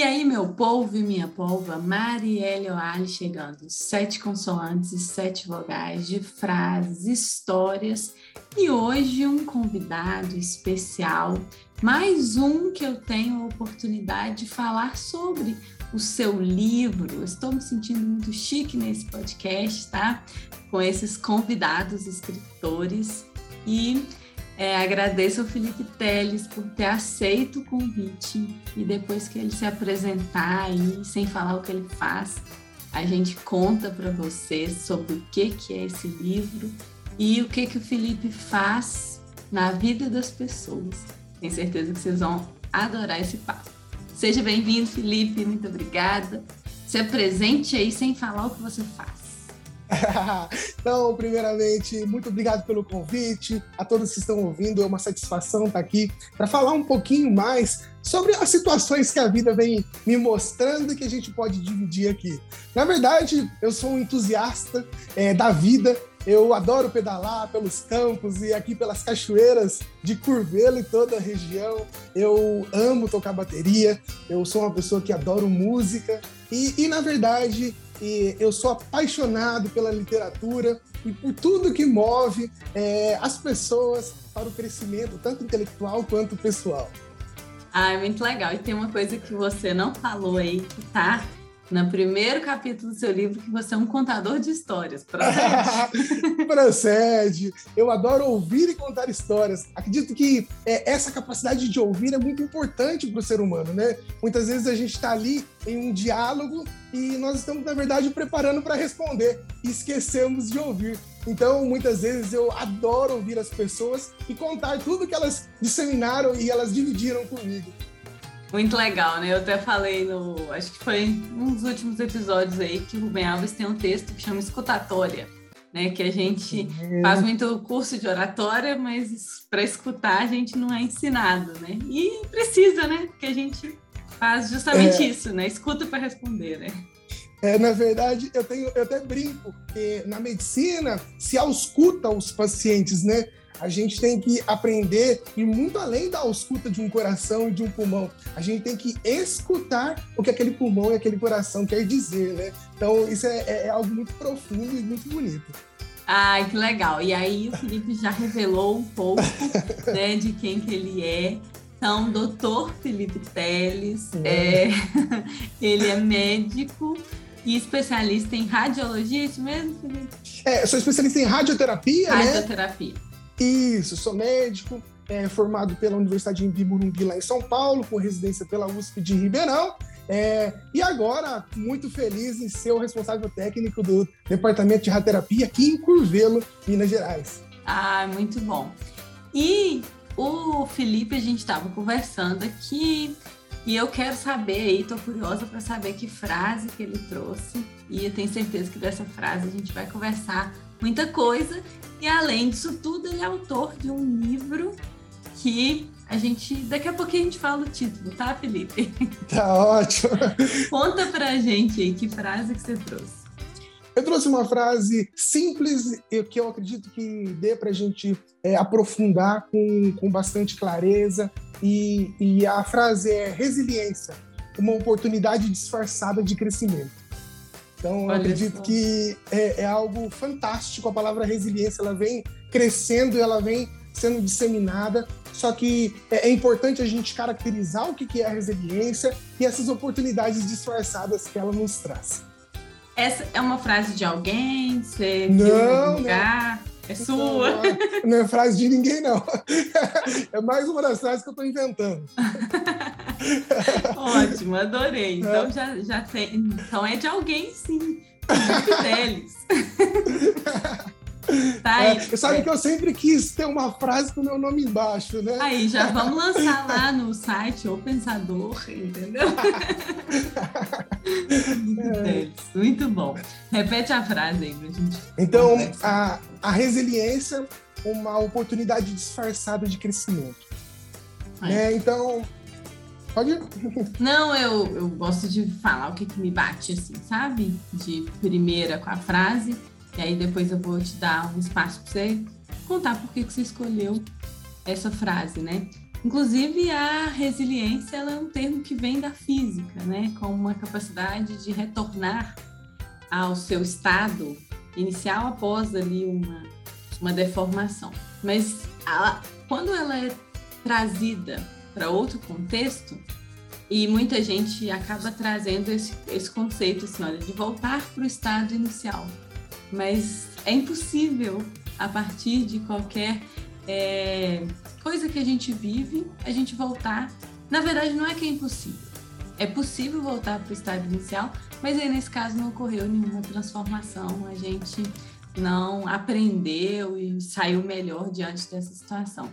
E aí, meu povo e minha polva, Marielle Oali chegando. Sete consoantes e sete vogais de frases, histórias. E hoje um convidado especial, mais um que eu tenho a oportunidade de falar sobre o seu livro. Estou me sentindo muito chique nesse podcast, tá? Com esses convidados escritores. E é, agradeço ao Felipe Teles por ter aceito o convite e depois que ele se apresentar aí, sem falar o que ele faz, a gente conta para vocês sobre o que, que é esse livro e o que, que o Felipe faz na vida das pessoas. Tenho certeza que vocês vão adorar esse papo. Seja bem-vindo, Felipe, muito obrigada. Se apresente aí sem falar o que você faz. então, primeiramente, muito obrigado pelo convite. A todos que estão ouvindo, é uma satisfação estar aqui para falar um pouquinho mais sobre as situações que a vida vem me mostrando e que a gente pode dividir aqui. Na verdade, eu sou um entusiasta é, da vida. Eu adoro pedalar pelos campos e aqui pelas cachoeiras de Curvelo e toda a região. Eu amo tocar bateria. Eu sou uma pessoa que adoro música. E, e na verdade, e eu sou apaixonado pela literatura e por tudo que move é, as pessoas para o crescimento, tanto intelectual quanto pessoal. Ah, é muito legal. E tem uma coisa que você não falou aí, que tá no primeiro capítulo do seu livro, que você é um contador de histórias. Procede. Procede. Eu adoro ouvir e contar histórias. Acredito que é, essa capacidade de ouvir é muito importante para o ser humano, né? Muitas vezes a gente está ali em um diálogo e nós estamos, na verdade, preparando para responder e esquecemos de ouvir. Então, muitas vezes eu adoro ouvir as pessoas e contar tudo que elas disseminaram e elas dividiram comigo. Muito legal, né? Eu até falei no. Acho que foi um dos últimos episódios aí que o Rubem Alves tem um texto que chama Escutatória, né? Que a gente é. faz muito curso de oratória, mas para escutar a gente não é ensinado, né? E precisa, né? Porque a gente faz justamente é. isso, né? Escuta para responder, né? É, na verdade, eu tenho, eu até brinco que na medicina se ausculta os pacientes, né? A gente tem que aprender e muito além da escuta de um coração e de um pulmão. A gente tem que escutar o que aquele pulmão e aquele coração quer dizer, né? Então, isso é, é, é algo muito profundo e muito bonito. Ai, que legal. E aí o Felipe já revelou um pouco né, de quem que ele é. Então, doutor Felipe Teles, é. É, ele é médico e especialista em radiologia, é isso mesmo, Felipe? É, eu sou especialista em radioterapia, radioterapia. né? Radioterapia. Isso, sou médico, é, formado pela Universidade de Morumbi, lá em São Paulo, com residência pela USP de Ribeirão. É, e agora, muito feliz em ser o responsável técnico do Departamento de Radioterapia aqui em Curvelo, Minas Gerais. Ah, muito bom. E o Felipe, a gente estava conversando aqui e eu quero saber aí, tô curiosa para saber que frase que ele trouxe. E eu tenho certeza que dessa frase a gente vai conversar muita coisa. E além disso tudo, ele é autor de um livro que a gente. Daqui a pouquinho a gente fala o título, tá, Felipe? Tá ótimo. Conta pra gente aí que frase que você trouxe. Eu trouxe uma frase simples e que eu acredito que dê para a gente é, aprofundar com, com bastante clareza. E, e a frase é resiliência, uma oportunidade disfarçada de crescimento. Então, eu acredito que é, é, algo fantástico. A palavra resiliência ela vem crescendo, ela vem sendo disseminada. Só que é, é importante a gente caracterizar o que é a resiliência e essas oportunidades disfarçadas que ela nos traz. Essa é uma frase de alguém? Você não, viu em lugar? Não. É sua? Não, não é frase de ninguém, não. É mais uma das frases que eu estou inventando. Ótimo, adorei. Então é. já, já tem. Então é de alguém, sim. Fidelis. Tá aí. É, sabe é. que eu sempre quis ter uma frase com o meu nome embaixo, né? Aí, já vamos lançar lá no site O Pensador, entendeu? muito, é. muito bom. Repete a frase aí pra gente. Então, a, a resiliência, uma oportunidade disfarçada de crescimento. Né? Então, Pode ir. Não, eu, eu gosto de falar o que, que me bate, assim, sabe? De primeira com a frase e aí depois eu vou te dar um espaço para você contar por que, que você escolheu essa frase, né? Inclusive, a resiliência é um termo que vem da física, né? Com uma capacidade de retornar ao seu estado inicial após ali uma, uma deformação. Mas quando ela é trazida para outro contexto, e muita gente acaba trazendo esse, esse conceito assim, olha, de voltar para o estado inicial. Mas é impossível, a partir de qualquer é, coisa que a gente vive, a gente voltar. Na verdade, não é que é impossível. É possível voltar para o estado inicial, mas aí nesse caso não ocorreu nenhuma transformação. A gente não aprendeu e saiu melhor diante dessa situação.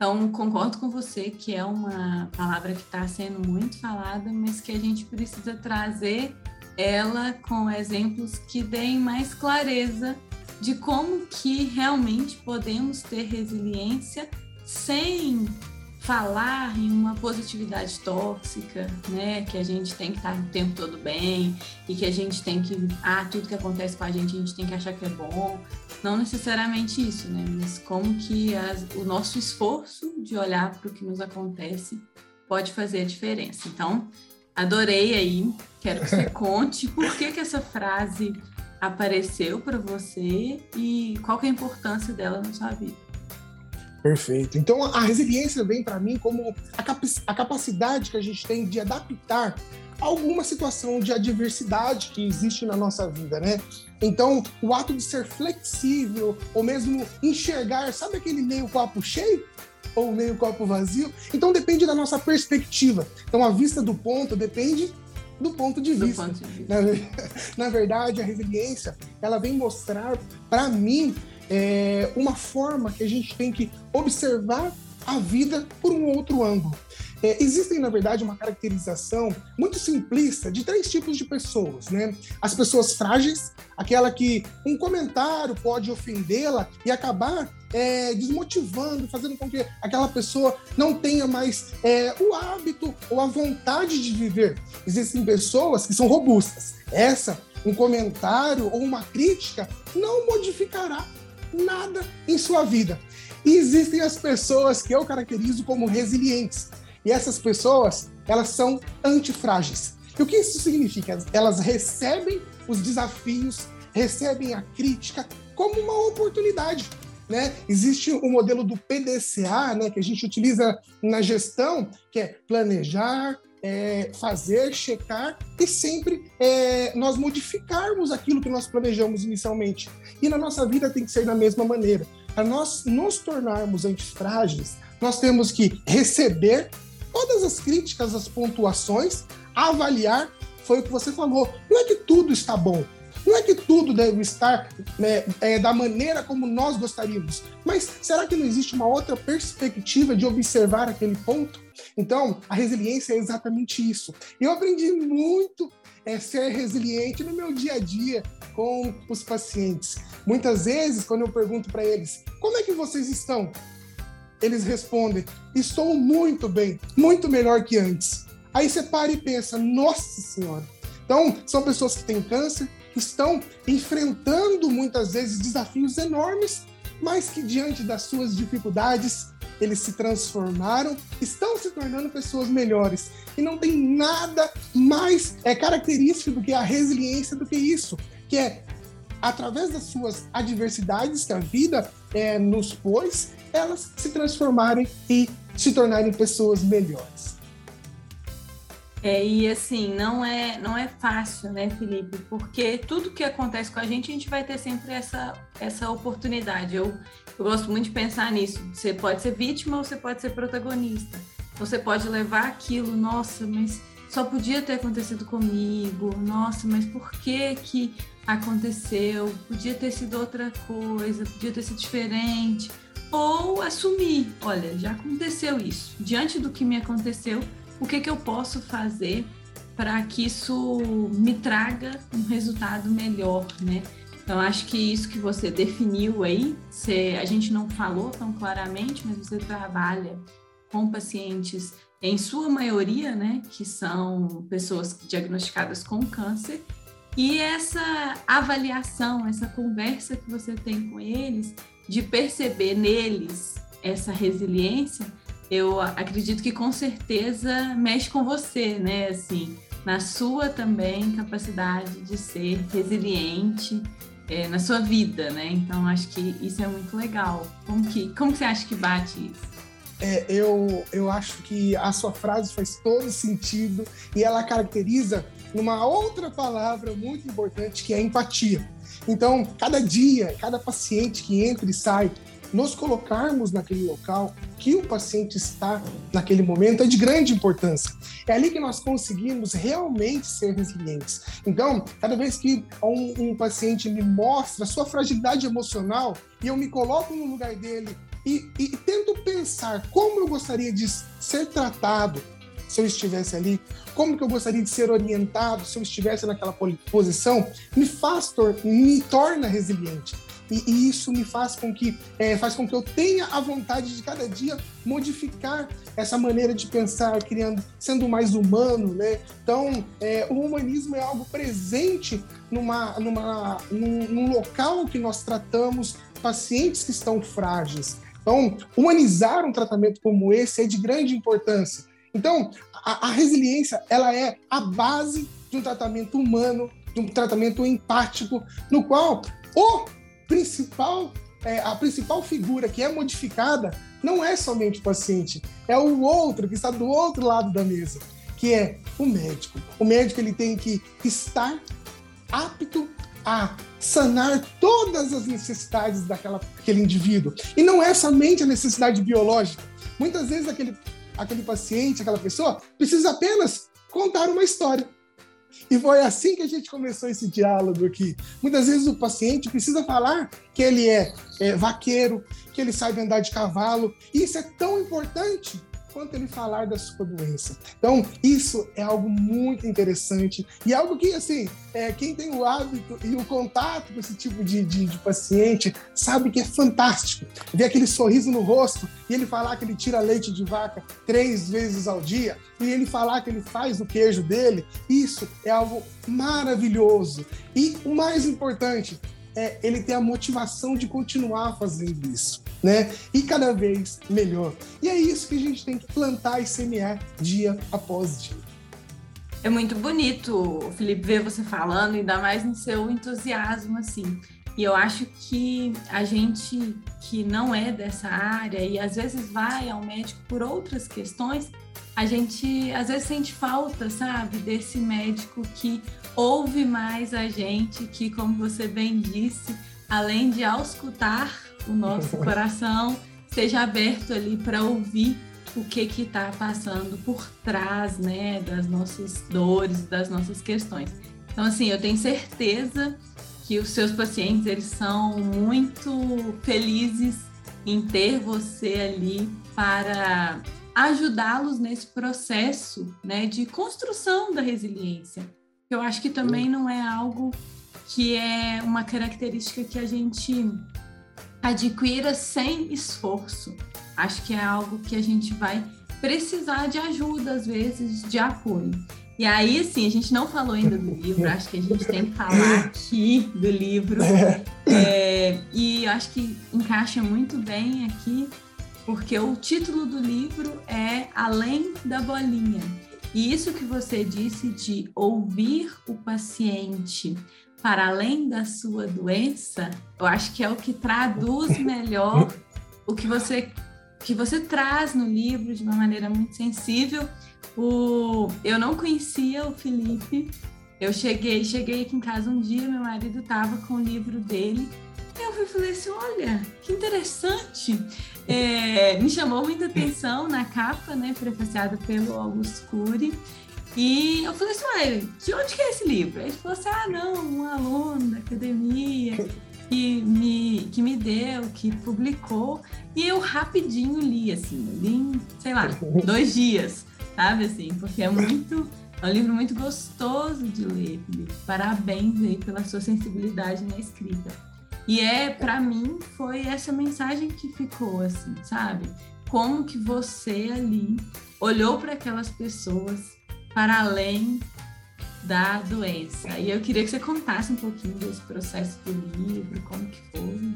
Então, concordo com você que é uma palavra que está sendo muito falada, mas que a gente precisa trazer ela com exemplos que deem mais clareza de como que realmente podemos ter resiliência sem falar em uma positividade tóxica, né? Que a gente tem que estar o tempo todo bem e que a gente tem que, ah, tudo que acontece com a gente, a gente tem que achar que é bom. Não necessariamente isso, né? Mas como que as, o nosso esforço de olhar para o que nos acontece pode fazer a diferença. Então, adorei aí. Quero que você conte por que, que essa frase apareceu para você e qual que é a importância dela na sua vida. Perfeito. Então a resiliência vem para mim como a, cap a capacidade que a gente tem de adaptar alguma situação de adversidade que existe na nossa vida, né? Então, o ato de ser flexível, ou mesmo enxergar, sabe aquele meio copo cheio? Ou meio copo vazio? Então, depende da nossa perspectiva. Então, a vista do ponto depende do ponto de vista. Ponto de vista. Na, na, verdade, a resiliência, ela vem mostrar para mim é, uma forma que a gente tem que observar a vida por um outro ângulo. É, existem, na verdade, uma caracterização muito simplista de três tipos de pessoas, né? As pessoas frágeis, aquela que um comentário pode ofendê-la e acabar é, desmotivando, fazendo com que aquela pessoa não tenha mais é, o hábito ou a vontade de viver. Existem pessoas que são robustas. Essa, um comentário ou uma crítica não modificará nada em sua vida. E existem as pessoas que eu caracterizo como resilientes. E essas pessoas, elas são antifrágeis. E o que isso significa? Elas recebem os desafios, recebem a crítica como uma oportunidade. Né? Existe o modelo do PDCA, né, que a gente utiliza na gestão, que é planejar, é, fazer, checar e sempre é, nós modificarmos aquilo que nós planejamos inicialmente. E na nossa vida tem que ser da mesma maneira. Para nós nos tornarmos antifrágeis, nós temos que receber todas as críticas, as pontuações, avaliar. Foi o que você falou. Não é que tudo está bom, não é que tudo deve estar né, é, da maneira como nós gostaríamos, mas será que não existe uma outra perspectiva de observar aquele ponto? Então, a resiliência é exatamente isso. Eu aprendi muito é ser resiliente no meu dia a dia com os pacientes. Muitas vezes, quando eu pergunto para eles, como é que vocês estão? Eles respondem, estou muito bem, muito melhor que antes. Aí você para e pensa, nossa senhora. Então, são pessoas que têm câncer, estão enfrentando muitas vezes desafios enormes, mas que diante das suas dificuldades eles se transformaram, estão se tornando pessoas melhores. E não tem nada mais é característico do que a resiliência do que isso, que é através das suas adversidades que a vida é, nos pôs, elas se transformarem e se tornarem pessoas melhores. É, e assim, não é, não é fácil, né, Felipe? Porque tudo que acontece com a gente, a gente vai ter sempre essa, essa oportunidade. Eu, eu gosto muito de pensar nisso. Você pode ser vítima ou você pode ser protagonista. Você pode levar aquilo, nossa, mas só podia ter acontecido comigo. Nossa, mas por que que aconteceu? Podia ter sido outra coisa, podia ter sido diferente. Ou assumir, olha, já aconteceu isso. Diante do que me aconteceu, o que, que eu posso fazer para que isso me traga um resultado melhor, né? Então, acho que isso que você definiu aí, você, a gente não falou tão claramente, mas você trabalha com pacientes, em sua maioria, né, que são pessoas diagnosticadas com câncer, e essa avaliação, essa conversa que você tem com eles, de perceber neles essa resiliência, eu acredito que com certeza mexe com você, né? Assim, na sua também capacidade de ser resiliente é, na sua vida, né? Então acho que isso é muito legal. Como que, como que você acha que bate isso? É, eu, eu acho que a sua frase faz todo sentido e ela caracteriza numa outra palavra muito importante que é empatia. Então, cada dia, cada paciente que entra e sai nos colocarmos naquele local que o paciente está naquele momento é de grande importância. É ali que nós conseguimos realmente ser resilientes. Então, cada vez que um, um paciente me mostra sua fragilidade emocional e eu me coloco no lugar dele e, e, e tento pensar como eu gostaria de ser tratado se eu estivesse ali, como que eu gostaria de ser orientado se eu estivesse naquela posição, me faz, me torna resiliente e, e isso me faz com que é, faz com que eu tenha a vontade de cada dia modificar essa maneira de pensar, criando, sendo mais humano, né? Então, é, o humanismo é algo presente numa, numa, num, num local que nós tratamos pacientes que estão frágeis. Então, humanizar um tratamento como esse é de grande importância. Então, a, a, resiliência ela é a base de um tratamento humano, de um tratamento empático, no qual o principal, é, a principal figura que é modificada não é somente o paciente, é o outro que está do outro lado da mesa, que é o médico. O médico ele tem que estar apto a sanar todas as necessidades daquela, daquele indivíduo. E não é somente a necessidade biológica. Muitas vezes aquele, aquele paciente, aquela pessoa, precisa apenas contar uma história. E foi assim que a gente começou esse diálogo aqui. Muitas vezes o paciente precisa falar que ele é, é vaqueiro, que ele sabe andar de cavalo. E isso é tão importante quanto ele falar da sua doença. Então, isso é algo muito interessante e algo que, assim, é, quem tem o hábito e o contato com esse tipo de, de, de, paciente sabe que é fantástico. Ver aquele sorriso no rosto e ele falar que ele tira leite de vaca três vezes ao dia e ele falar que ele faz o queijo dele, isso é algo maravilhoso. E o mais importante, é ele ter a motivação de continuar fazendo isso, né? E cada vez melhor. E é isso que a gente tem que plantar e semear dia após dia. É muito bonito, Felipe, ver você falando, ainda mais no seu entusiasmo, assim. E eu acho que a gente que não é dessa área e às vezes vai ao médico por outras questões, a gente às vezes sente falta, sabe, desse médico que ouve mais a gente, que, como você bem disse, além de auscultar o nosso coração, seja aberto ali para ouvir o que que está passando por trás, né, das nossas dores, das nossas questões. Então, assim, eu tenho certeza que os seus pacientes eles são muito felizes em ter você ali para ajudá-los nesse processo, né, de construção da resiliência eu acho que também não é algo que é uma característica que a gente adquira sem esforço. Acho que é algo que a gente vai precisar de ajuda, às vezes, de apoio. E aí, assim, a gente não falou ainda do livro, acho que a gente tem que falar aqui do livro. É, é e acho que encaixa muito bem aqui, porque o título do livro é Além da Bolinha. E isso que você disse de ouvir o paciente para além da sua doença, eu acho que é o que traduz melhor o que você que você traz no livro de uma maneira muito sensível. O, eu não conhecia o Felipe. Eu cheguei, cheguei aqui em casa um dia, meu marido estava com o livro dele eu falei assim, olha, que interessante. É, me chamou muita atenção na capa, né, prefaciada pelo Augusto Cury. E eu falei assim, ué, de onde que é esse livro? Ele falou assim, ah, não, um aluno da academia que me, que me deu, que publicou. E eu rapidinho li, assim, li em, sei lá, dois dias, sabe, assim, porque é muito... É um livro muito gostoso de ler, Felipe. Parabéns aí pela sua sensibilidade na escrita. E é, para mim, foi essa mensagem que ficou, assim, sabe? Como que você ali olhou para aquelas pessoas para além da doença. E eu queria que você contasse um pouquinho desse processo do livro, como que foi.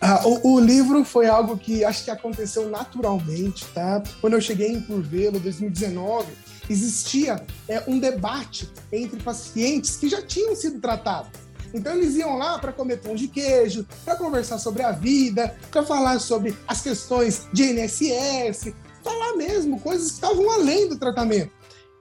Ah, o, o, livro foi algo que acho que aconteceu naturalmente, tá? Quando eu cheguei em Curvelo, 2019, existia é, um debate entre pacientes que já tinham sido tratados. Então eles iam lá para comer pão de queijo, para conversar sobre a vida, para falar sobre as questões de INSS, falar mesmo coisas que estavam além do tratamento.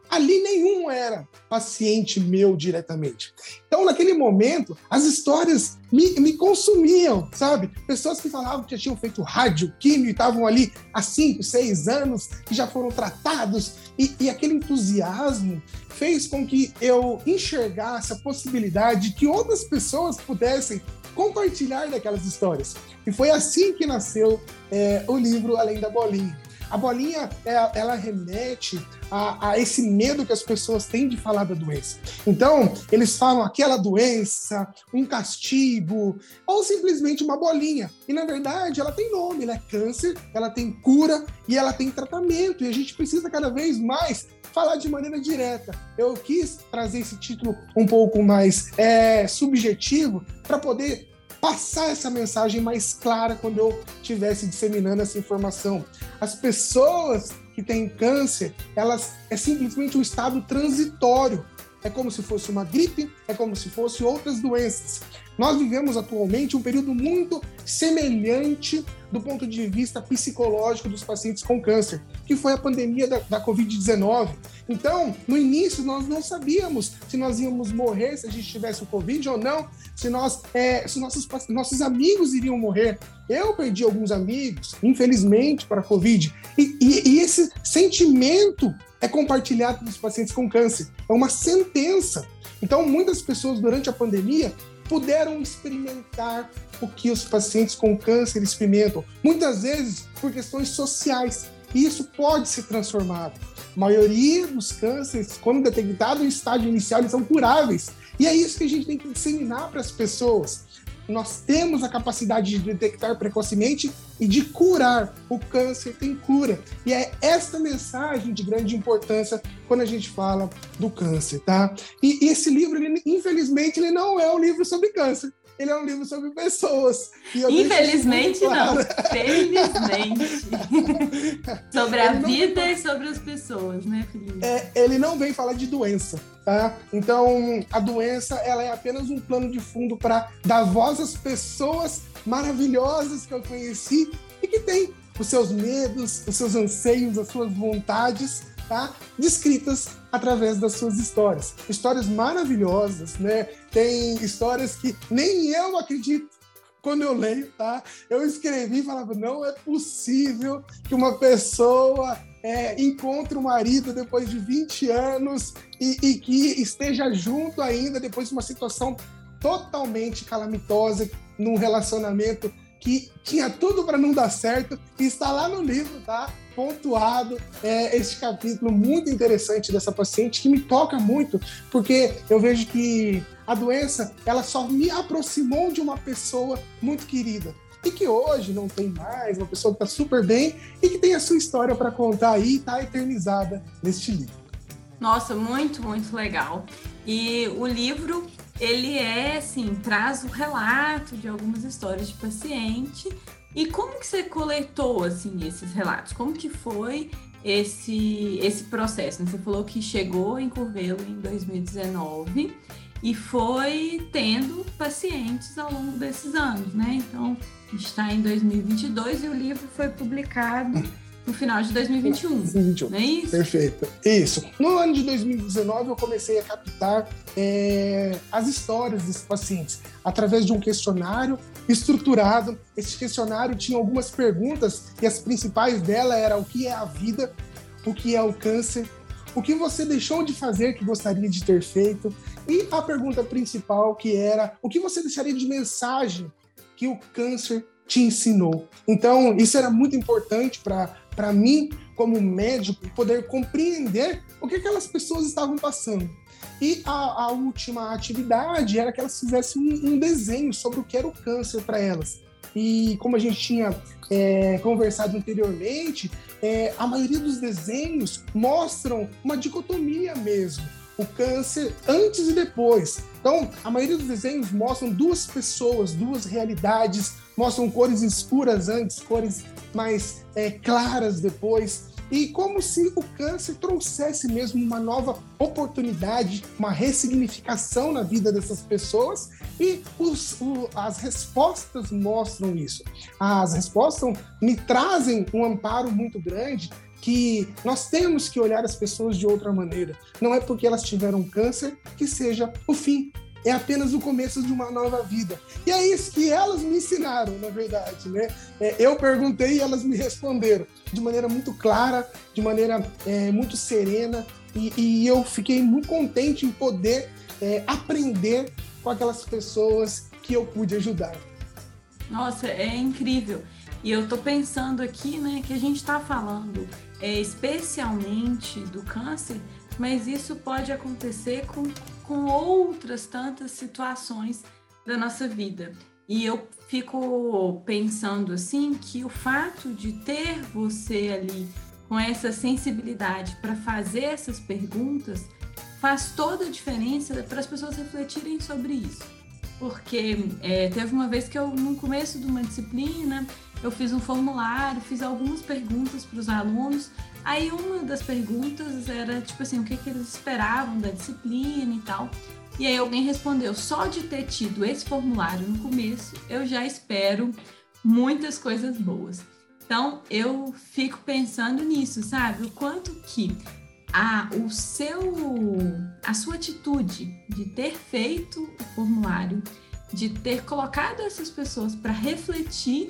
Ali nenhum era paciente meu diretamente. Então, naquele momento, as histórias me, me consumiam, sabe? Pessoas que falavam que já tinham feito rádio, químio, e estavam ali há cinco, seis anos, que já foram tratados. E, e aquele entusiasmo fez com que eu enxergasse a possibilidade de que outras pessoas pudessem compartilhar daquelas histórias. E foi assim que nasceu é, o livro Além da Bolinha. A bolinha, ela remete a, a, esse medo que as pessoas têm de falar da doença. Então, eles falam aquela doença, um castigo, ou simplesmente uma bolinha. E, na verdade, ela tem nome, é câncer, ela tem cura e ela tem tratamento. E a gente precisa cada vez mais falar de maneira direta. Eu quis trazer esse título um pouco mais é, subjetivo para poder passar essa mensagem mais clara quando eu estivesse disseminando essa informação. As pessoas que têm câncer, elas é simplesmente um estado transitório. É como se fosse uma gripe, é como se fosse outras doenças. Nós vivemos atualmente um período muito semelhante do ponto de vista psicológico dos pacientes com câncer, que foi a pandemia da, da Covid-19. Então, no início, nós não sabíamos se nós íamos morrer se a gente tivesse o Covid ou não, se, nós, é, se nossos, nossos amigos iriam morrer. Eu perdi alguns amigos, infelizmente, para a Covid. E, e, e esse sentimento é compartilhado pelos pacientes com câncer. É uma sentença. Então, muitas pessoas durante a pandemia puderam experimentar o que os pacientes com câncer experimentam, muitas vezes por questões sociais. E isso pode ser transformado. A maioria dos cânceres, quando detectado em estágio inicial, eles são curáveis. E é isso que a gente tem que disseminar para as pessoas nós temos a capacidade de detectar precocemente e de curar. O câncer tem cura. E é esta mensagem de grande importância quando a gente fala do câncer, tá? E, e esse livro, ele, infelizmente, ele não é um livro sobre câncer ele é um livro sobre pessoas. Infelizmente claro. não, felizmente. sobre a ele vida não... e sobre as pessoas, né, Felipe? É, ele não vem falar de doença, tá? Então, a doença, ela é apenas um plano de fundo para dar voz às pessoas maravilhosas que eu conheci e que têm os seus medos, os seus anseios, as suas vontades, tá? Descritas através das suas histórias. Histórias maravilhosas, né? Tem histórias que nem eu acredito quando eu leio, tá? Eu escrevi e falava, não é possível que uma pessoa é, encontre o um marido depois de 20 anos e, e que esteja junto ainda depois de uma situação totalmente calamitosa num relacionamento que tinha tudo para não dar certo está lá no livro, tá? Pontuado é, esse capítulo muito interessante dessa paciente que me toca muito, porque eu vejo que a doença ela só me aproximou de uma pessoa muito querida e que hoje não tem mais, uma pessoa que está super bem e que tem a sua história para contar aí e está eternizada neste livro. Nossa, muito, muito legal. E o livro ele é assim, traz o relato de algumas histórias de paciente. E como que você coletou assim esses relatos? Como que foi esse esse processo? Você falou que chegou em Curvelo em 2019 e foi tendo pacientes ao longo desses anos, né? Então, está em 2022 e o livro foi publicado no final de 2021. 2021. Não é isso? Perfeito. Isso. No ano de 2019, eu comecei a captar é, as histórias desses pacientes através de um questionário estruturado. Esse questionário tinha algumas perguntas e as principais dela era o que é a vida, o que é o câncer, o que você deixou de fazer que gostaria de ter feito e a pergunta principal que era o que você deixaria de mensagem que o câncer te ensinou. Então, isso era muito importante para mim, como médico, poder compreender o que aquelas pessoas estavam passando. E a, a última atividade era que elas fizessem um, um desenho sobre o que era o câncer para elas. E como a gente tinha é, conversado anteriormente, é, a maioria dos desenhos mostram uma dicotomia mesmo. O câncer antes e depois. Então, a maioria dos desenhos mostram duas pessoas, duas realidades mostram cores escuras antes, cores mais é, claras depois. E como se o câncer trouxesse mesmo uma nova oportunidade, uma ressignificação na vida dessas pessoas, e os, o, as respostas mostram isso. As respostas me trazem um amparo muito grande que nós temos que olhar as pessoas de outra maneira. Não é porque elas tiveram câncer que seja o fim é apenas o começo de uma nova vida. E é isso que elas me ensinaram, na verdade, né? É, eu perguntei e elas me responderam de maneira muito clara, de maneira é, muito serena, e, e, eu fiquei muito contente em poder é, aprender com aquelas pessoas que eu pude ajudar. Nossa, é incrível. E eu tô pensando aqui, né, que a gente está falando é, especialmente do câncer, mas isso pode acontecer com com outras tantas situações da nossa vida. E eu fico pensando assim que o fato de ter você ali com essa sensibilidade para fazer essas perguntas faz toda a diferença para as pessoas refletirem sobre isso. Porque é, teve uma vez que eu, no começo de uma disciplina, eu fiz um formulário, fiz algumas perguntas para os alunos Aí uma das perguntas era, tipo assim, o que, que eles esperavam da disciplina e tal. E aí alguém respondeu, só de ter tido esse formulário no começo, eu já espero muitas coisas boas. Então eu fico pensando nisso, sabe? O quanto que a, o seu, a sua atitude de ter feito o formulário, de ter colocado essas pessoas para refletir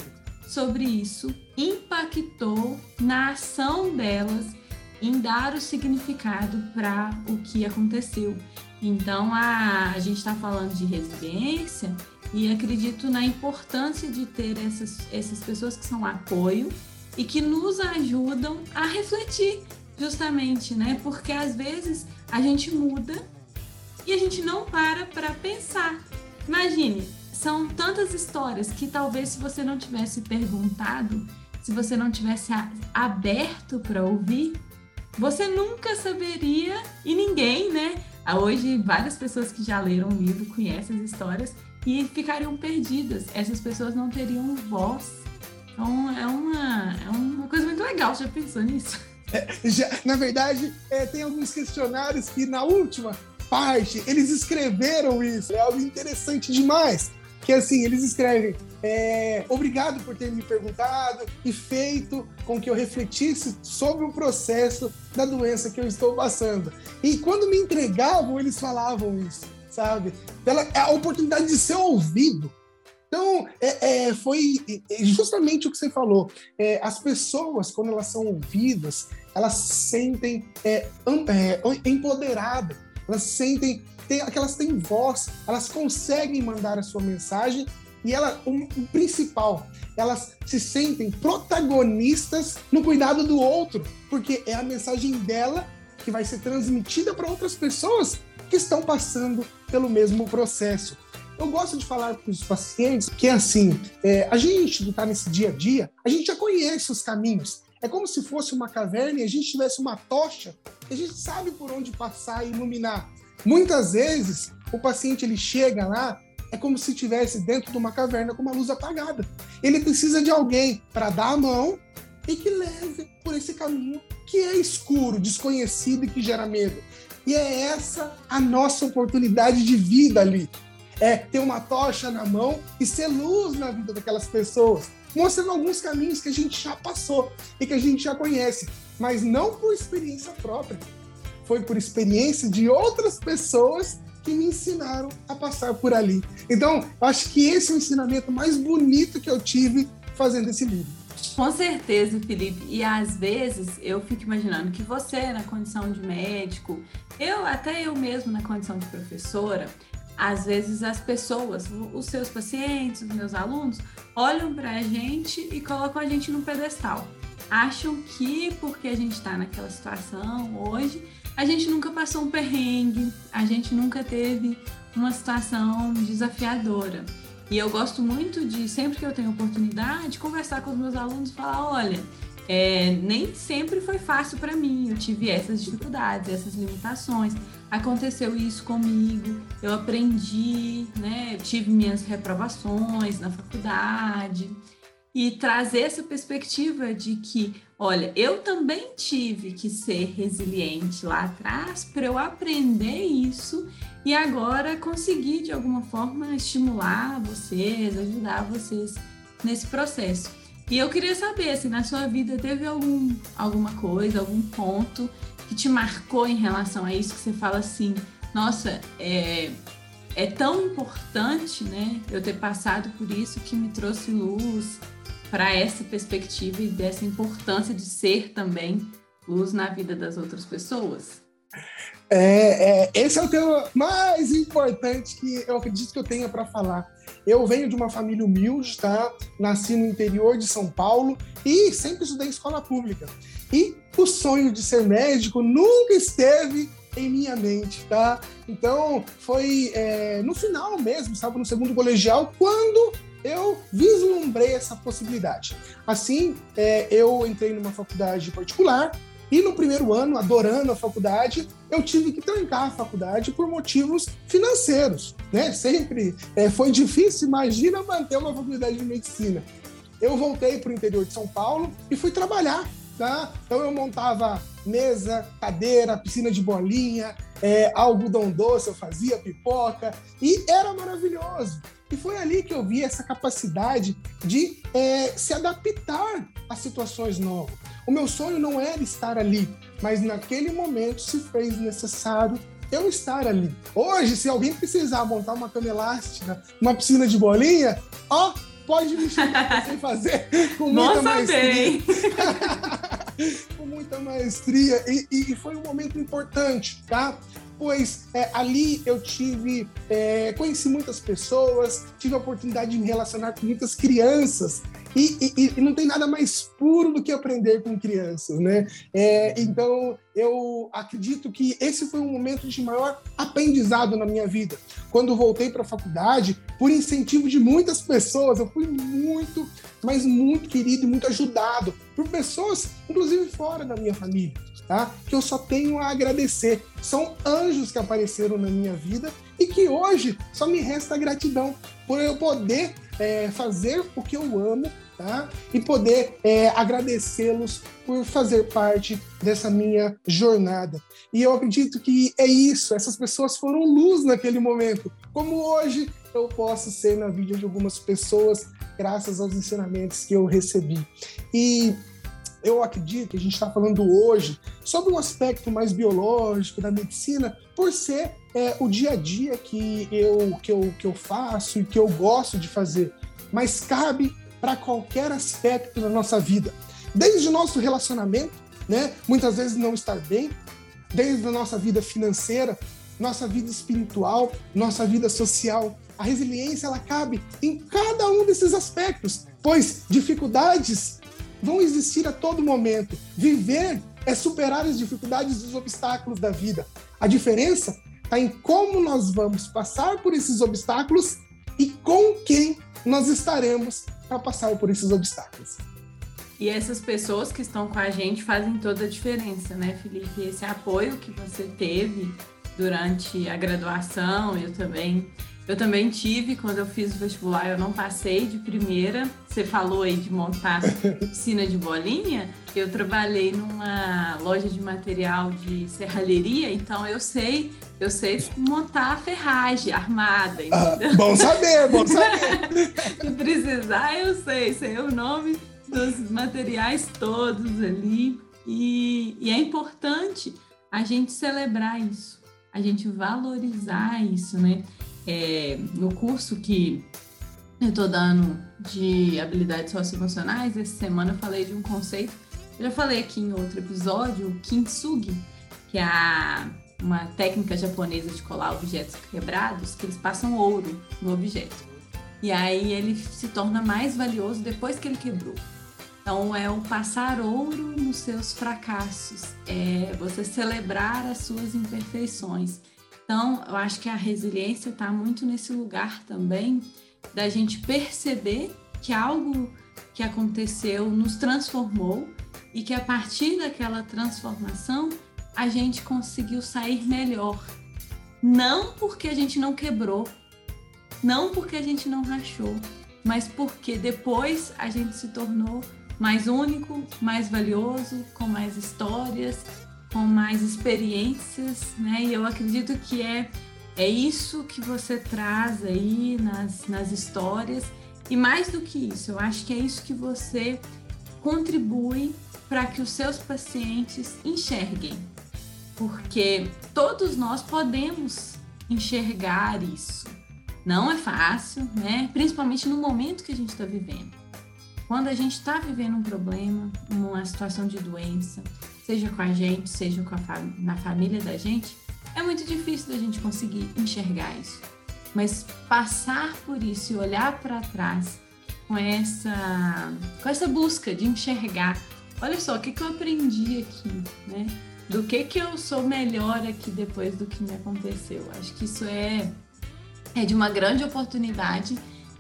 sobre isso impactou na ação delas em dar o significado para o que aconteceu. Então, a, a gente está falando de resiliência e acredito na importância de ter essas, essas pessoas que são apoio e que nos ajudam a refletir, justamente, né? Porque às vezes a gente muda e a gente não para para pensar. Imagine, são tantas histórias que talvez se você não tivesse perguntado, se você não tivesse aberto para ouvir, você nunca saberia e ninguém, né? Hoje várias pessoas que já leram o livro conhecem as histórias e ficariam perdidas. Essas pessoas não teriam voz. Então é uma, é uma coisa muito legal. Já pensou nisso? É, já, na verdade, é, tem alguns questionários que na última parte eles escreveram isso. É algo interessante demais que assim, eles escrevem é, obrigado por ter me perguntado e feito com que eu refletisse sobre o processo da doença que eu estou passando. E quando me entregavam, eles falavam isso, sabe? Pela a oportunidade de ser ouvido. Então, é, é, foi justamente o que você falou. É, as pessoas, quando elas são ouvidas, elas se sentem é, é, empoderadas, elas se sentem tem, que elas têm voz, elas conseguem mandar a sua mensagem e ela, o, o, principal, elas se sentem protagonistas no cuidado do outro, porque é a mensagem dela que vai ser transmitida para outras pessoas que estão passando pelo mesmo processo. Eu gosto de falar para os pacientes que é assim, é, a gente que está nesse dia a dia, a gente já conhece os caminhos. É como se fosse uma caverna e a gente tivesse uma tocha, e a gente sabe por onde passar e iluminar. Muitas vezes, o paciente ele chega lá, é como se estivesse dentro de uma caverna com uma luz apagada. Ele precisa de alguém para dar a mão e que leve por esse caminho que é escuro, desconhecido e que gera medo. E é essa a nossa oportunidade de vida ali. É ter uma tocha na mão e ser luz na vida daquelas pessoas, mostrando alguns caminhos que a gente já passou e que a gente já conhece, mas não por experiência própria, foi por experiência de outras pessoas que me ensinaram a passar por ali. Então, acho que esse é o ensinamento mais bonito que eu tive fazendo esse livro. Com certeza, Felipe. E às vezes eu fico imaginando que você, na condição de médico, eu, até eu mesmo, na condição de professora, às vezes as pessoas, os seus pacientes, os meus alunos, olham para a gente e colocam a gente num pedestal. Acham que porque a gente está naquela situação hoje, a gente nunca passou um perrengue, a gente nunca teve uma situação desafiadora. E eu gosto muito de, sempre que eu tenho oportunidade, conversar com os meus alunos e falar: olha, é, nem sempre foi fácil para mim. Eu tive essas dificuldades, essas limitações. Aconteceu isso comigo, eu aprendi, né? Eu tive minhas reprovações na faculdade. E trazer essa perspectiva de que, olha, eu também tive que ser resiliente lá atrás para eu aprender isso e agora conseguir, de alguma forma, estimular vocês, ajudar vocês nesse processo. E eu queria saber se na sua vida teve algum, alguma coisa, algum ponto que te marcou em relação a isso, que você fala assim, nossa, é, é tão importante, né, eu ter passado por isso que me trouxe luz para essa perspectiva e dessa importância de ser também luz na vida das outras pessoas? É, é, esse é o tema mais importante que eu acredito que eu tenha para falar. Eu venho de uma família humilde, tá? Nasci no interior de São Paulo e sempre estudei escola pública. E o sonho de ser médico nunca esteve em minha mente, tá? Então, foi é, no final mesmo, estava no segundo colegial, quando eu vislumbrei essa possibilidade. Assim, é, eu entrei numa faculdade particular, e no primeiro ano, adorando a faculdade, eu tive que trancar a faculdade por motivos financeiros, né? Sempre é, foi difícil, imagina manter uma faculdade de medicina. Eu voltei para o interior de São Paulo e fui trabalhar, tá? Então eu montava mesa, cadeira, piscina de bolinha, é, algodão doce, eu fazia pipoca e era maravilhoso. E foi ali que eu vi essa capacidade de é, se adaptar a situações novas. O meu sonho não era estar ali, mas naquele momento se fez necessário eu estar ali. Hoje, se alguém precisar montar uma cama elástica, uma piscina de bolinha, ó, pode me chamar para fazer com muita Nossa, maestria. com muita maestria. E, e, foi um momento importante, tá? pois é, ali eu tive, é, conheci muitas pessoas, tive a oportunidade de me relacionar com muitas crianças e, e, e, não tem nada mais puro do que aprender com crianças, né? É, então, eu acredito que esse foi um momento de maior aprendizado na minha vida. Quando voltei para a faculdade, por incentivo de muitas pessoas, eu fui muito, mas muito querido e muito ajudado por pessoas, inclusive fora da minha família tá? Que eu só tenho a agradecer. São anjos que apareceram na minha vida e que hoje só me resta gratidão por eu poder é, fazer o que eu amo, tá? E poder é, agradecê-los por fazer parte dessa minha jornada. E eu acredito que é isso. Essas pessoas foram luz naquele momento, como hoje eu posso ser na vida de algumas pessoas graças aos ensinamentos que eu recebi. E eu acredito que a gente está falando hoje sobre um aspecto mais biológico da medicina, por ser é, o dia a dia que eu, que, eu, que eu faço e que eu gosto de fazer, mas cabe para qualquer aspecto da nossa vida, desde o nosso relacionamento, né? muitas vezes não estar bem, desde a nossa vida financeira, nossa vida espiritual, nossa vida social. A resiliência ela cabe em cada um desses aspectos, pois dificuldades vão existir a todo momento. Viver é superar as dificuldades e os obstáculos da vida. A diferença está em como nós vamos passar por esses obstáculos e com quem nós estaremos para passar por esses obstáculos. E essas pessoas que estão com a gente fazem toda a diferença, né, Felipe? Esse apoio que você teve durante a graduação, eu também eu também tive, quando eu fiz o vestibular, eu não passei de primeira. Você falou aí de montar piscina de bolinha. Eu trabalhei numa loja de material de serralheria, então eu sei, eu sei montar ferragem armada. Ah, bom saber, bom saber. Se precisar, eu sei, sei o nome dos materiais todos ali. E, e é importante a gente celebrar isso, a gente valorizar isso, né? é, no curso que eu estou dando de habilidades socioemocionais, essa semana eu falei de um conceito, eu já falei aqui em outro episódio, o kintsugi, que é uma técnica japonesa de colar objetos quebrados, que eles passam ouro no objeto. E aí ele se torna mais valioso depois que ele quebrou. Então é o passar ouro nos seus fracassos, é você celebrar as suas imperfeições. Então, eu acho que a resiliência está muito nesse lugar também da gente perceber que algo que aconteceu nos transformou e que a partir daquela transformação a gente conseguiu sair melhor. Não porque a gente não quebrou, não porque a gente não rachou, mas porque depois a gente se tornou mais único, mais valioso, com mais histórias, com mais experiências, né? E eu acredito que é, é isso que você traz aí nas, nas histórias. E mais do que isso, eu acho que é isso que você contribui para que os seus pacientes enxerguem. Porque todos nós podemos enxergar isso. Não é fácil, né? Principalmente no momento que a gente está vivendo. Quando a gente está vivendo um problema, uma situação de doença, seja com a gente, seja com a na família da gente, é muito difícil da gente conseguir enxergar isso. Mas passar por isso e olhar para trás com essa, com essa busca de enxergar, olha só, o que, que eu aprendi aqui, né? Do que, que eu sou melhor aqui depois do que me aconteceu. Acho que isso é, é de uma grande oportunidade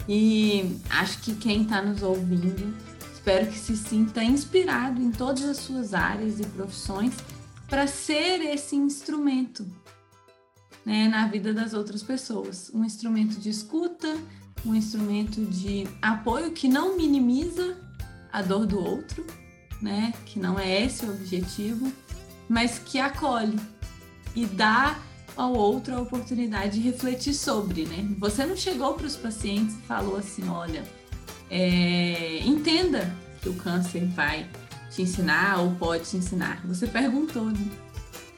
e acho que quem está nos ouvindo, espero que se sinta inspirado em todas as suas áreas e profissões para ser esse instrumento né, na vida das outras pessoas. Um instrumento de escuta, um instrumento de apoio que não minimiza a dor do outro, né, que não é esse o objetivo, mas que acolhe e dá ao outro a oportunidade de refletir sobre, né? Você não chegou para os pacientes e falou assim, olha, é, entenda que o câncer vai te ensinar ou pode te ensinar. Você perguntou, né?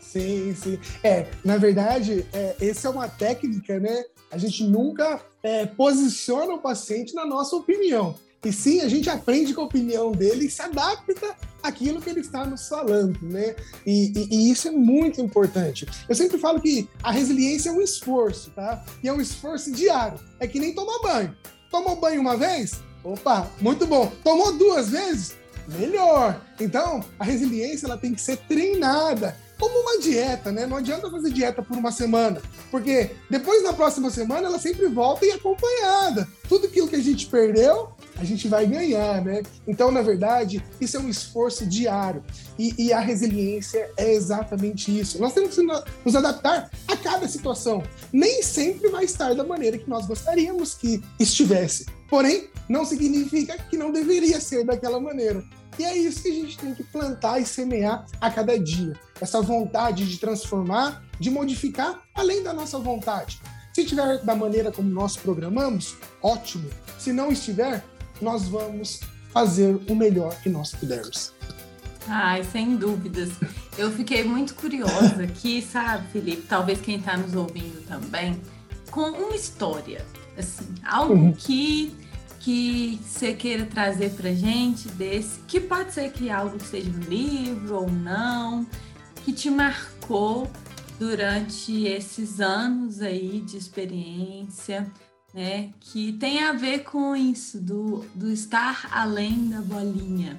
Sim, sim. É, na verdade, é, essa é uma técnica, né? A gente nunca é, posiciona o paciente na nossa opinião. E sim, a gente aprende com a opinião dele e se adapta àquilo que ele está nos falando, né? E, e, e, isso é muito importante. Eu sempre falo que a resiliência é um esforço, tá? E é um esforço diário. É que nem tomar banho. Tomou banho uma vez? Opa, muito bom. Tomou duas vezes? Melhor. Então, a resiliência ela tem que ser treinada como uma dieta, né? Não adianta fazer dieta por uma semana, porque depois na próxima semana ela sempre volta e é acompanhada. Tudo aquilo que a gente perdeu, a gente vai ganhar, né? Então, na verdade, isso é um esforço diário. E, e, a resiliência é exatamente isso. Nós temos que nos adaptar a cada situação. Nem sempre vai estar da maneira que nós gostaríamos que estivesse. Porém, não significa que não deveria ser daquela maneira. E é isso que a gente tem que plantar e semear a cada dia. Essa vontade de transformar, de modificar, além da nossa vontade. Se estiver da maneira como nós programamos, ótimo. Se não estiver, nós vamos fazer o melhor que nós pudermos. Ai, sem dúvidas. Eu fiquei muito curiosa aqui, sabe, Felipe? Talvez quem está nos ouvindo também, com uma história, assim, algo uhum. que que você queira trazer para gente desse, que pode ser que algo seja um livro ou não, que te marcou durante esses anos aí de experiência, né? Que tem a ver com isso, do, do estar além da bolinha.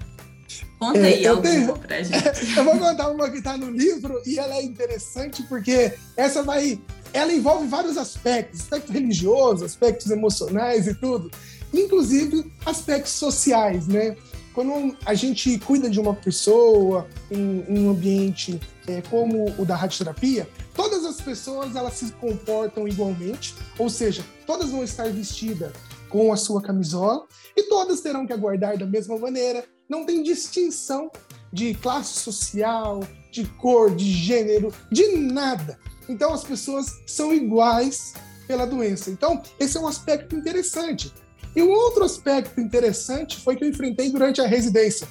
Conta é, aí alguma tenho, pra gente. eu vou contar uma que está no livro e ela é interessante porque essa vai. Ela envolve vários aspectos, aspectos religiosos, aspectos emocionais e tudo inclusive aspectos sociais, né? Quando a gente cuida de uma pessoa em, em um ambiente é, como o da radioterapia, todas as pessoas elas se comportam igualmente, ou seja, todas vão estar vestidas com a sua camisola e todas terão que aguardar da mesma maneira. Não tem distinção de classe social, de cor, de gênero, de nada. Então as pessoas são iguais pela doença. Então, esse é um aspecto interessante. E um outro aspecto interessante foi que eu enfrentei durante a residência.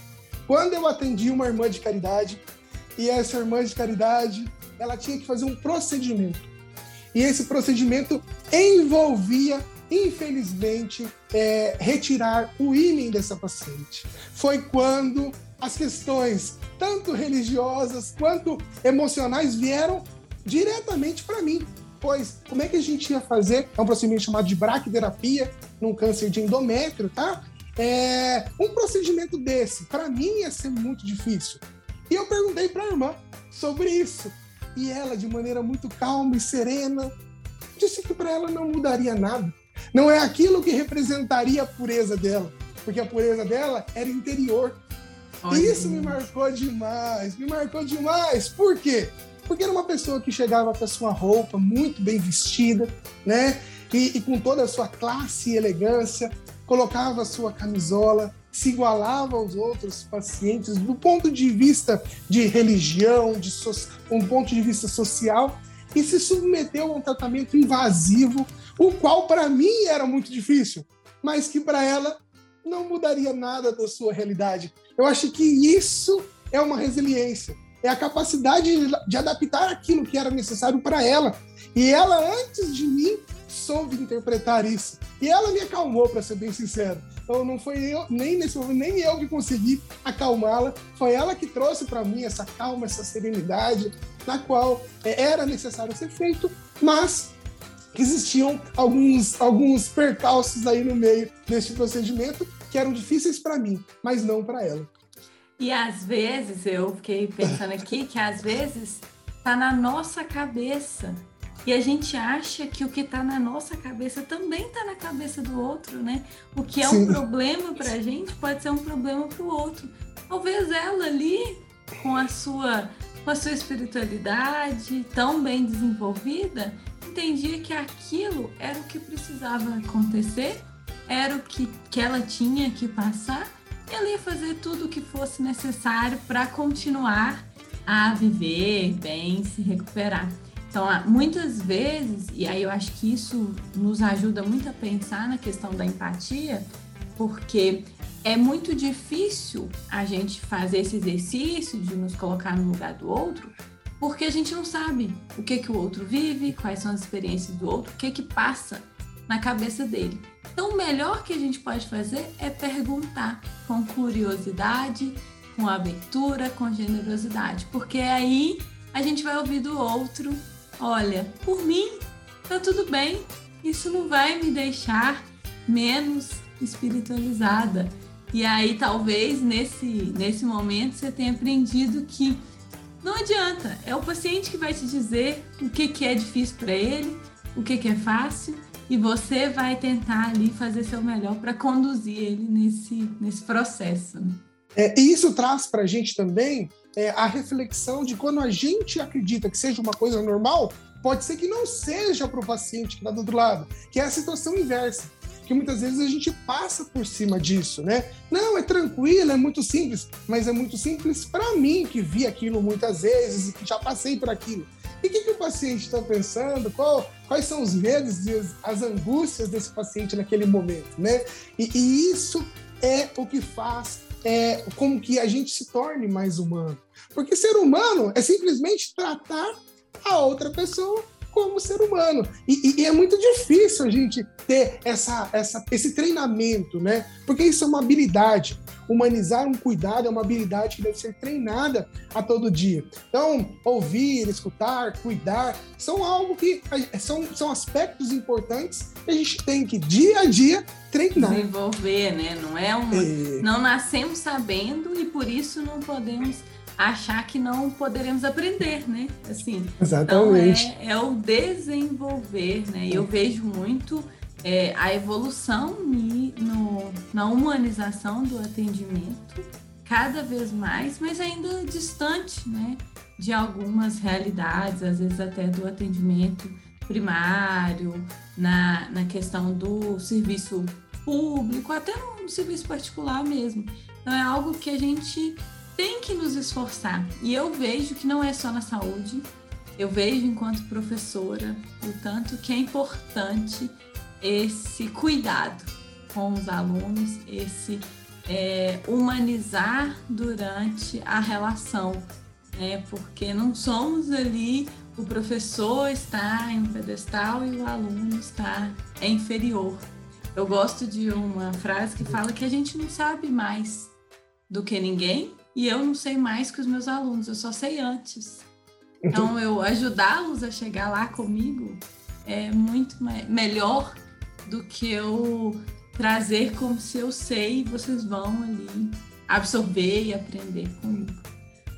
Quando eu atendi uma irmã de caridade, e essa irmã de caridade, ela tinha que fazer um procedimento. E esse procedimento envolvia, infelizmente, é, retirar o ímã dessa paciente. Foi quando as questões, tanto religiosas quanto emocionais, vieram diretamente para mim. Pois, como é que a gente ia fazer? É um procedimento chamado de braquiterapia, num câncer de endométrio, tá? É, um procedimento desse, para mim, ia ser muito difícil. E eu perguntei para a irmã sobre isso. E ela, de maneira muito calma e serena, disse que para ela não mudaria nada. Não é aquilo que representaria a pureza dela, porque a pureza dela era interior. Olha. Isso me marcou demais, me marcou demais. Por quê? Porque era uma pessoa que chegava com a sua roupa muito bem vestida, né? E, e com toda a sua classe e elegância, colocava a sua camisola, se igualava aos outros pacientes do ponto de vista de religião, de so um ponto de vista social, e se submeteu a um tratamento invasivo, o qual para mim era muito difícil, mas que para ela não mudaria nada da sua realidade. Eu acho que isso é uma resiliência, é a capacidade de adaptar aquilo que era necessário para ela. E ela, antes de mim, soube interpretar isso. E ela me acalmou, para ser bem sincero. Então não foi eu, nem nesse momento, nem eu que consegui acalmá-la. Foi ela que trouxe para mim essa calma, essa serenidade, na qual é, era necessário ser feito, mas existiam alguns, alguns percalços aí no meio deste procedimento que eram difíceis para mim, mas não para ela. E às vezes, eu fiquei pensando aqui que às vezes tá na nossa cabeça. E a gente acha que o que está na nossa cabeça também está na cabeça do outro, né? O que é Sim. um problema para a gente pode ser um problema para o outro. Talvez ela ali, com a sua com a sua espiritualidade tão bem desenvolvida, entendia que aquilo era o que precisava acontecer, era o que, que ela tinha que passar ela ia fazer tudo o que fosse necessário para continuar a viver bem, se recuperar. Então, muitas vezes, e aí eu acho que isso nos ajuda muito a pensar na questão da empatia, porque é muito difícil a gente fazer esse exercício de nos colocar no lugar do outro, porque a gente não sabe o que que o outro vive, quais são as experiências do outro, o que que passa na cabeça dele. Então, o melhor que a gente pode fazer é perguntar com curiosidade, com abertura, com generosidade, porque aí a gente vai ouvir do outro: olha, por mim tá tudo bem, isso não vai me deixar menos espiritualizada. E aí, talvez nesse, nesse momento você tenha aprendido que não adianta, é o paciente que vai te dizer o que, que é difícil para ele, o que, que é fácil e você vai tentar ali fazer seu melhor para conduzir ele nesse, nesse processo. É, e isso traz para a gente também é, a reflexão de quando a gente acredita que seja uma coisa normal, pode ser que não seja para o paciente que está do outro lado, que é a situação inversa. Que muitas vezes a gente passa por cima disso, né? Não, é tranquilo, é muito simples, mas é muito simples para mim que vi aquilo muitas vezes e que já passei por aquilo. E o que, que, o paciente está pensando? Qual, quais são os medos e as angústias desse paciente naquele momento, né? E, e isso é o que faz é, com que a gente se torne mais humano. Porque ser humano é simplesmente tratar a outra pessoa como ser humano. E, e, e, é muito difícil a gente ter essa, essa, esse treinamento, né? Porque isso é uma habilidade. Humanizar um cuidado é uma habilidade que deve ser treinada a todo dia. Então, ouvir, escutar, cuidar, são algo que são, são aspectos importantes que a gente tem que, dia a dia, treinar. Desenvolver, né? Não é uma. É... Não nascemos sabendo e por isso não podemos achar que não poderemos aprender, né? Assim, Exatamente. Então é, é o desenvolver, né? Eu vejo muito é, a evolução no, na humanização do atendimento cada vez mais, mas ainda distante, né? De algumas realidades, às vezes até do atendimento primário, na, na questão do serviço público, até no serviço particular mesmo. Então é algo que a gente tem que nos esforçar. E eu vejo que não é só na saúde, eu vejo enquanto professora o tanto que é importante esse cuidado com os alunos, esse é, humanizar durante a relação, né? porque não somos ali, o professor está em um pedestal e o aluno está é inferior. Eu gosto de uma frase que fala que a gente não sabe mais do que ninguém e eu não sei mais que os meus alunos, eu só sei antes. Então, eu ajudá-los a chegar lá comigo é muito melhor do que eu trazer como se eu sei e vocês vão ali absorver e aprender comigo.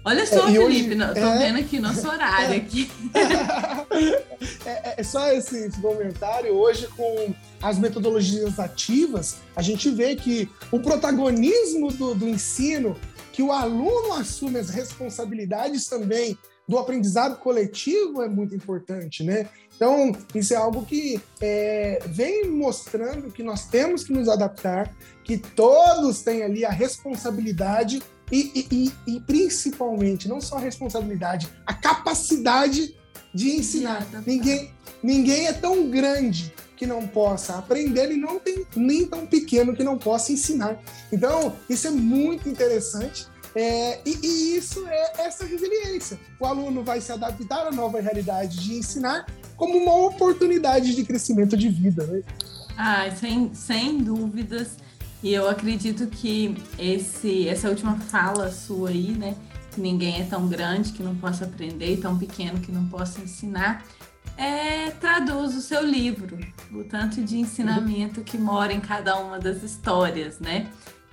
Olha só, é, Felipe, hoje, tô é... vendo aqui nosso horário é, aqui. É, é, é, só esse, esse comentário. Hoje, com as metodologias ativas, a gente vê que o protagonismo do, do ensino que o aluno assume as responsabilidades também do aprendizado coletivo é muito importante, né? Então, isso é algo que é, vem mostrando que nós temos que nos adaptar, que todos têm ali a responsabilidade e, e, e principalmente, não só a responsabilidade, a capacidade de ensinar. Ninguém, ninguém é tão grande que não possa aprender e não tem nem tão pequeno que não possa ensinar. Então, isso é muito interessante é, e, e, isso é essa resiliência. O aluno vai se adaptar à nova realidade de ensinar como uma oportunidade de crescimento de vida. Né? Ah, sem, sem dúvidas. E eu acredito que esse, essa última fala sua aí, né? Que ninguém é tão grande que não possa aprender, tão pequeno que não possa ensinar, é, traduz o seu livro, o tanto de ensinamento que mora em cada uma das histórias, né?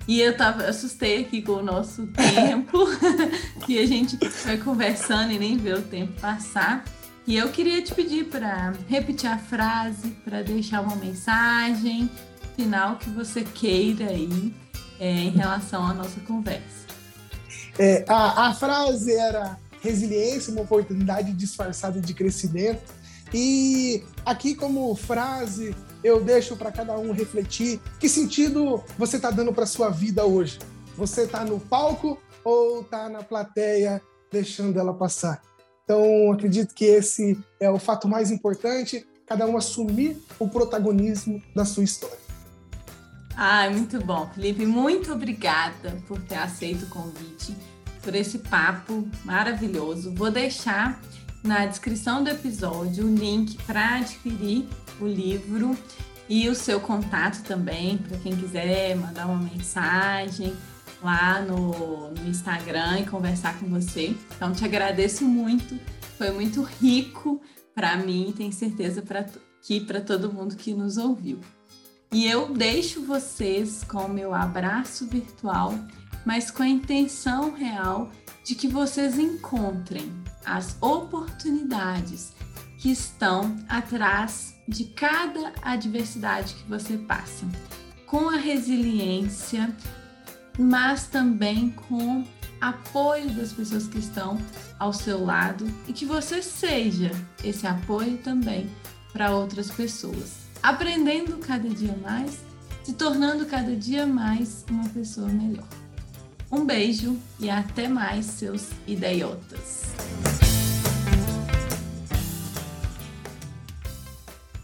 E eu tava, assustei aqui com o nosso tempo, que a gente foi conversando e nem vê o tempo passar. E eu queria te pedir para repetir a frase, para deixar uma mensagem final que você queira aí é, em relação à nossa conversa. É, a, a frase era resiliência, uma oportunidade disfarçada de crescimento. E aqui, como frase, eu deixo para cada um refletir que sentido você está dando para sua vida hoje. Você está no palco ou está na plateia deixando ela passar? Então, acredito que esse é o fato mais importante, cada um assumir o protagonismo da sua história. Ah, muito bom, Felipe. Muito obrigada por ter aceito o convite, por esse papo maravilhoso. Vou deixar na descrição do episódio o link para adquirir o livro e o seu contato também, para quem quiser mandar uma mensagem lá no, no Instagram e conversar com você. Então, te agradeço muito, foi muito rico para mim e tenho certeza para que para todo mundo que nos ouviu. E eu deixo vocês com o meu abraço virtual, mas com a intenção real de que vocês encontrem as oportunidades que estão atrás de cada adversidade que você passa, com a resiliência, mas também com apoio das pessoas que estão ao seu lado e que você seja esse apoio também para outras pessoas, aprendendo cada dia mais, se tornando cada dia mais uma pessoa melhor. Um beijo e até mais, seus idiotas!